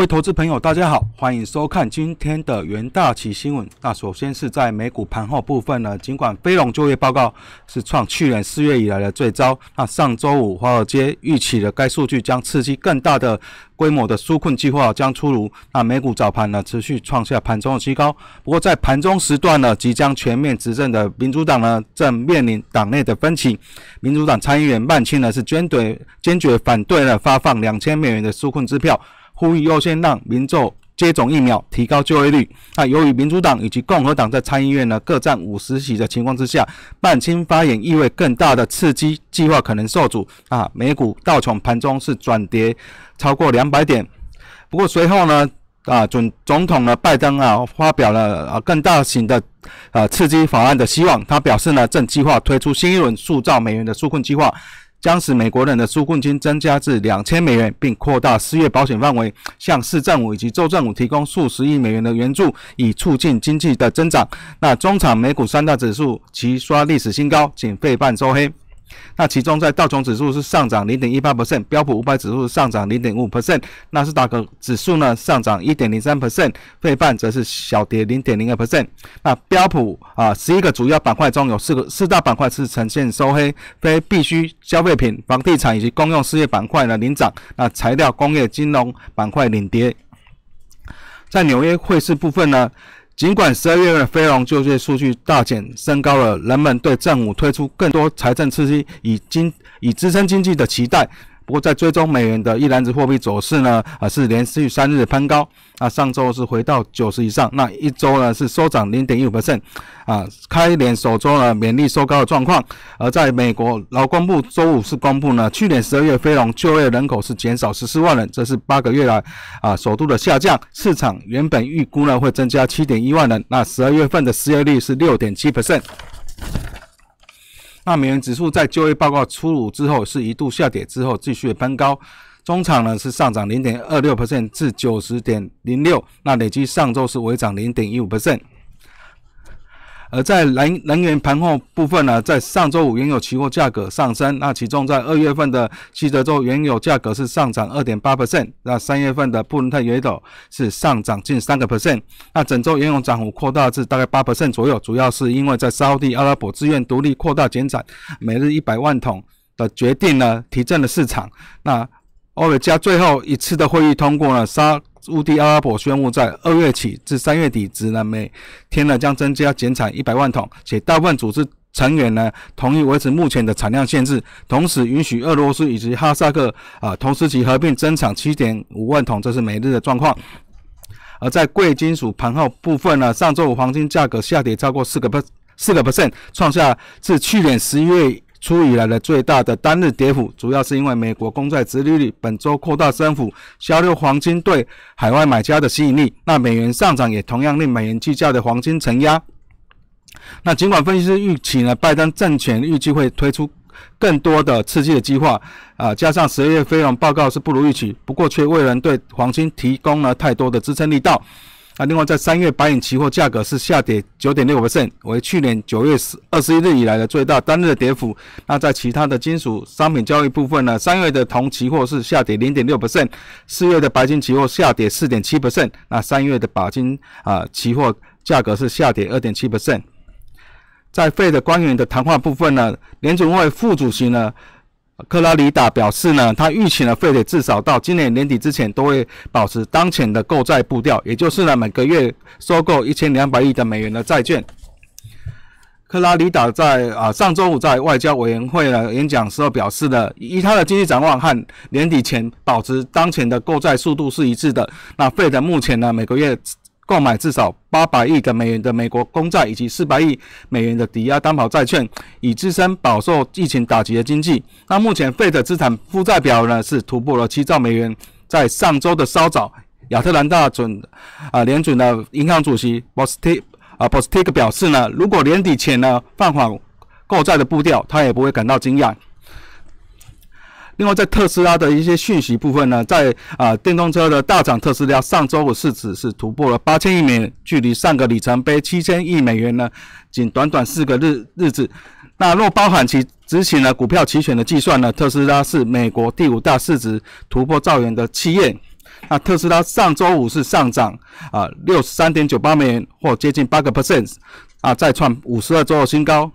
各位投资朋友，大家好，欢迎收看今天的元大旗新闻。那首先是在美股盘后部分呢，尽管非农就业报告是创去年四月以来的最糟，那上周五华尔街预期的该数据将刺激更大的规模的纾困计划将出炉。那美股早盘呢持续创下盘中的新高，不过在盘中时段呢，即将全面执政的民主党呢正面临党内的分歧。民主党参议员曼青呢是坚决坚决反对了发放两千美元的纾困支票。呼吁优先让民众接种疫苗，提高就业率。那由于民主党以及共和党在参议院呢各占五十席的情况之下，半清发言意味更大的刺激计划可能受阻。啊，美股道琼盘中是转跌超过两百点。不过随后呢，啊总总统呢拜登啊发表了啊更大型的啊刺激法案的希望。他表示呢正计划推出新一轮塑造美元的纾困计划。将使美国人的纾困金增加至两千美元，并扩大失业保险范围，向市政府以及州政府提供数十亿美元的援助，以促进经济的增长。那中场美股三大指数齐刷历史新高，仅费半周黑。那其中，在道琼指数是上涨零点一八 percent，标普五百指数上涨零点五 percent，纳斯达克指数呢上涨一点零三 percent，费半则是小跌零点零二 percent。那标普啊，十一个主要板块中有四个四大板块是呈现收黑，非必需消费品、房地产以及公用事业板块呢领涨，那材料、工业、金融板块领跌。在纽约汇市部分呢？尽管十二月的非农就业数据大减，升高了人们对政府推出更多财政刺激以经以支撑经济的期待。不过，在追踪美元的一篮子货币走势呢，啊是连续三日攀高，那上周是回到九十以上，那一周呢是收涨零点一五 percent，啊开年首周呢勉力收高的状况。而在美国劳工部周五是公布呢，去年十二月非农就业人口是减少十四万人，这是八个月来啊首度的下降。市场原本预估呢会增加七点一万人，那十二月份的失业率是六点七 percent。那美元指数在就业报告出炉之后是一度下跌，之后继续攀高，中场呢是上涨零点二六 percent 至九十点零六，那累计上周是微涨零点一五 percent。而在能能源盘后部分呢，在上周五原油期货价格上升，那其中在二月份的西德州原油价格是上涨二点八 percent，那三月份的布伦特原油是上涨近三个 percent，那整周原油涨幅扩大至大概八 percent 左右，主要是因为在沙地阿拉伯自愿独立扩大减产每日一百万桶的决定呢，提振了市场。那欧尔加最后一次的会议通过了沙。乌地阿拉伯宣布，在二月起至三月底止呢，每天呢将增加减产一百万桶，且大部分组织成员呢同意维持目前的产量限制，同时允许俄罗斯以及哈萨克啊同时期合并增产七点五万桶，这是每日的状况。而在贵金属盘后部分呢，上周五黄金价格下跌超过四个不四个 percent，创下自去年十一月。初以来的最大的单日跌幅，主要是因为美国公债殖利率本周扩大升幅，削弱黄金对海外买家的吸引力。那美元上涨也同样令美元计价的黄金承压。那尽管分析师预期呢，拜登政权预计会推出更多的刺激的计划，啊，加上十二月非农报告是不如预期，不过却未能对黄金提供了太多的支撑力道。那另外，在三月白银期货价格是下跌九点六百分为去年九月十二十一日以来的最大单日跌幅。那在其他的金属商品交易部分呢，三月的铜期货是下跌零点六百分四月的白金期货下跌四点七百分那三月的钯金啊期货价格是下跌二点七百分。在费的官员的谈话部分呢，联准会副主席呢。克拉里达表示呢，他预期呢，费德至少到今年年底之前都会保持当前的购债步调，也就是呢，每个月收购一千两百亿的美元的债券。克拉里达在啊上周五在外交委员会呢演讲时候表示呢，以他的经济展望和年底前保持当前的购债速度是一致的。那费德目前呢，每个月。购买至少八百亿的美元的美国公债以及四百亿美元的抵押担保债券，以支撑饱受疫情打击的经济。那目前费的资产负债表呢是突破了七兆美元。在上周的稍早，亚特兰大准啊联准的银行主席 Bostic 啊 Bostic 表示呢，如果年底前呢放缓购债的步调，他也不会感到惊讶。另外，在特斯拉的一些讯息部分呢，在啊电动车的大涨，特斯拉上周五市值是突破了八千亿美元，距离上个里程碑七千亿美元呢，仅短短四个日日子。那若包含其执行了股票期权的计算呢，特斯拉是美国第五大市值突破兆元的企业。那特斯拉上周五是上涨啊六十三点九八美元，或接近八个 percent，啊再创五十二周的新高。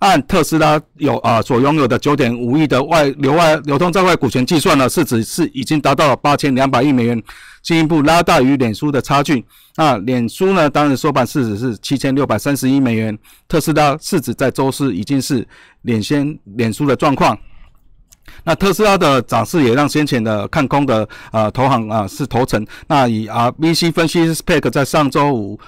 按特斯拉有啊所拥有的九点五亿的外流外流通在外股权计算呢，市值是已经达到了八千两百亿美元，进一步拉大与脸书的差距。那脸书呢，当日收盘市值是七千六百三十亿美元，特斯拉市值在周四已经是领先脸书的状况。那特斯拉的涨势也让先前的看空的啊投行啊是投诚。那以 RBC 分析 Spec 在上周五。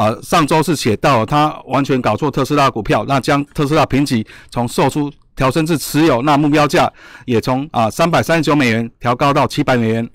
啊，上周是写到他完全搞错特斯拉股票，那将特斯拉评级从售出调升至持有，那目标价也从啊三百三十九美元调高到七百美元。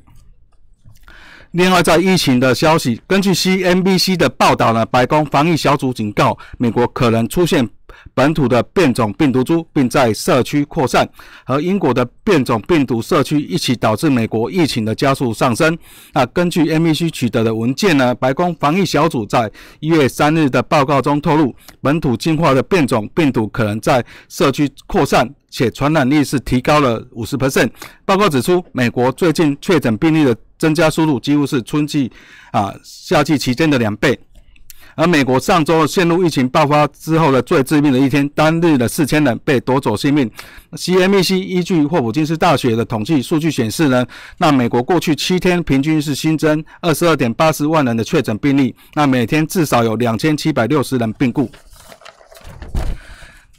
另外，在疫情的消息，根据 CNBC 的报道呢，白宫防疫小组警告，美国可能出现。本土的变种病毒株，并在社区扩散，和英国的变种病毒社区一起导致美国疫情的加速上升。那根据 NBC 取得的文件呢，白宫防疫小组在一月三日的报告中透露，本土进化的变种病毒可能在社区扩散，且传染力是提高了五十 percent。报告指出，美国最近确诊病例的增加速度几乎是春季啊夏季期间的两倍。而美国上周陷入疫情爆发之后的最致命的一天，单日的四千人被夺走性命。CMEC 依据霍普金斯大学的统计数据显示呢，那美国过去七天平均是新增二十二点八十万人的确诊病例，那每天至少有两千七百六十人病故。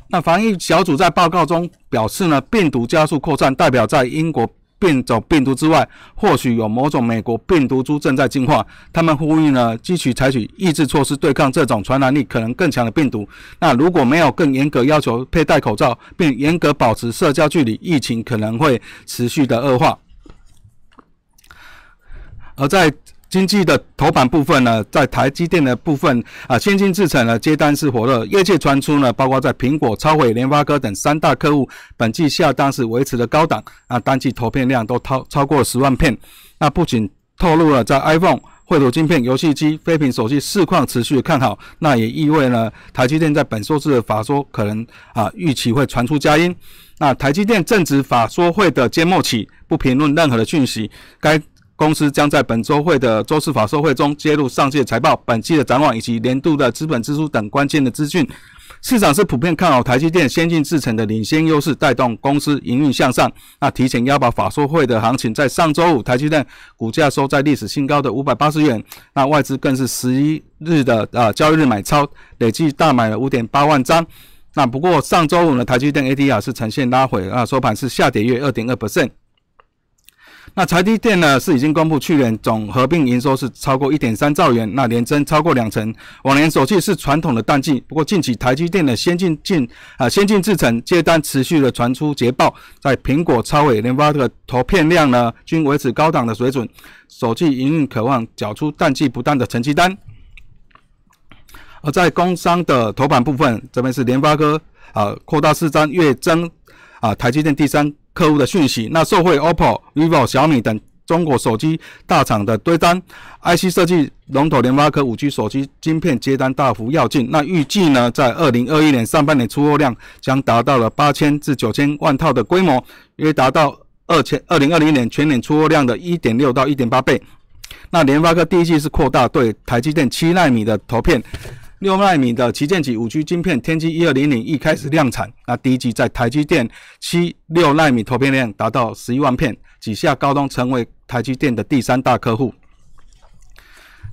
那防疫小组在报告中表示呢，病毒加速扩散，代表在英国。变种病毒之外，或许有某种美国病毒株正在进化。他们呼吁呢，继续采取抑制措施对抗这种传染力可能更强的病毒。那如果没有更严格要求佩戴口罩，并严格保持社交距离，疫情可能会持续的恶化。而在经济的头版部分呢，在台积电的部分啊，先进制程呢接单是火热，业界传出呢，包括在苹果、超伟、联发科等三大客户，本季下单是维持的高档，啊，单季投片量都超超过十万片。那不仅透露了在 iPhone、绘图晶片、游戏机、飞屏手机市况持续看好，那也意味呢，台积电在本周四的法说可能啊预期会传出佳音。那台积电正值法说会的揭幕期，不评论任何的讯息。该公司将在本周会的周四法说会中揭露上季财报、本季的展望以及年度的资本支出等关键的资讯。市场是普遍看好台积电先进制程的领先优势，带动公司营运向上。那提前押宝法说会的行情，在上周五台积电股价收在历史新高的五百八十元。那外资更是十一日的啊交易日买超，累计大买了五点八万张。那不过上周五呢，台积电 ADR 是呈现拉回啊，收盘是下跌约二点二 percent。那台积电呢是已经公布去年总合并营收是超过一点三兆元，那年增超过两成。往年首季是传统的淡季，不过近期台积电的先进进啊先进制程接单持续的传出捷报，在苹果、超伟、联发的投片量呢均维持高档的水准，首季营运渴望缴出淡季不淡的成绩单。而在工商的头版部分，这边是联发科啊扩大市占月增啊台积电第三。客户的讯息，那受惠 OPPO、vivo、小米等中国手机大厂的堆单，IC 设计龙头联发科五 G 手机晶片接单大幅跃进，那预计呢，在二零二一年上半年出货量将达到了八千至九千万套的规模，约达到二千二零二零年全年出货量的一点六到一点八倍。那联发科第一季是扩大对台积电七纳米的投片。六纳米的旗舰级五 G 晶片天玑一二零零一开始量产，那第一季在台积电七六纳米投片量达到十一万片，几下高通成为台积电的第三大客户。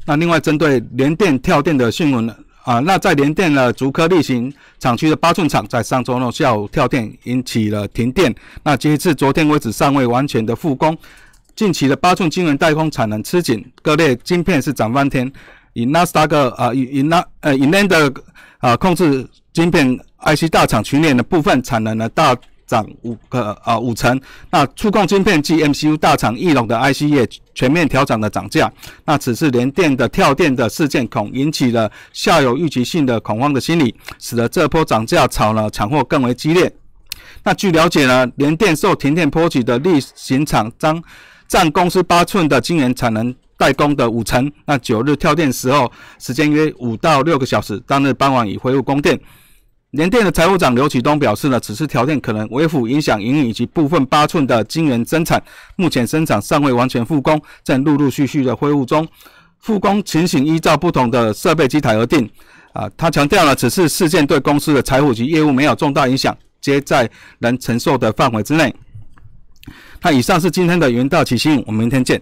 那另外针对联电跳电的新闻啊，那在联电的竹科例行厂区的八寸厂在上周六下午跳电引起了停电，那截至昨天为止尚未完全的复工。近期的八寸晶圆代工产能吃紧，各类晶片是涨翻天。以纳斯达克啊，以以纳呃以 NAND 的啊控制晶片 IC 大厂群联的部分产能呢大涨五个啊五成。那触控晶片及 MCU 大厂翼龙的 IC 业全面调整的涨价。那此次联电的跳电的事件恐引起了下游预期性的恐慌的心理，使得这波涨价潮呢抢货更为激烈。那据了解呢，联电受停电波及的例行厂将占公司八寸的晶圆产能。代工的五成，那九日跳电时候时间约五到六个小时，当日傍晚已恢复供电。联电的财务长刘启东表示呢，此次调电可能微幅影响营运以及部分八寸的晶圆增产，目前生产尚未完全复工，正陆陆续续的恢复中。复工情形依照不同的设备机台而定。啊，他强调了此次事件对公司的财务及业务没有重大影响，皆在能承受的范围之内。那以上是今天的元道起新，我们明天见。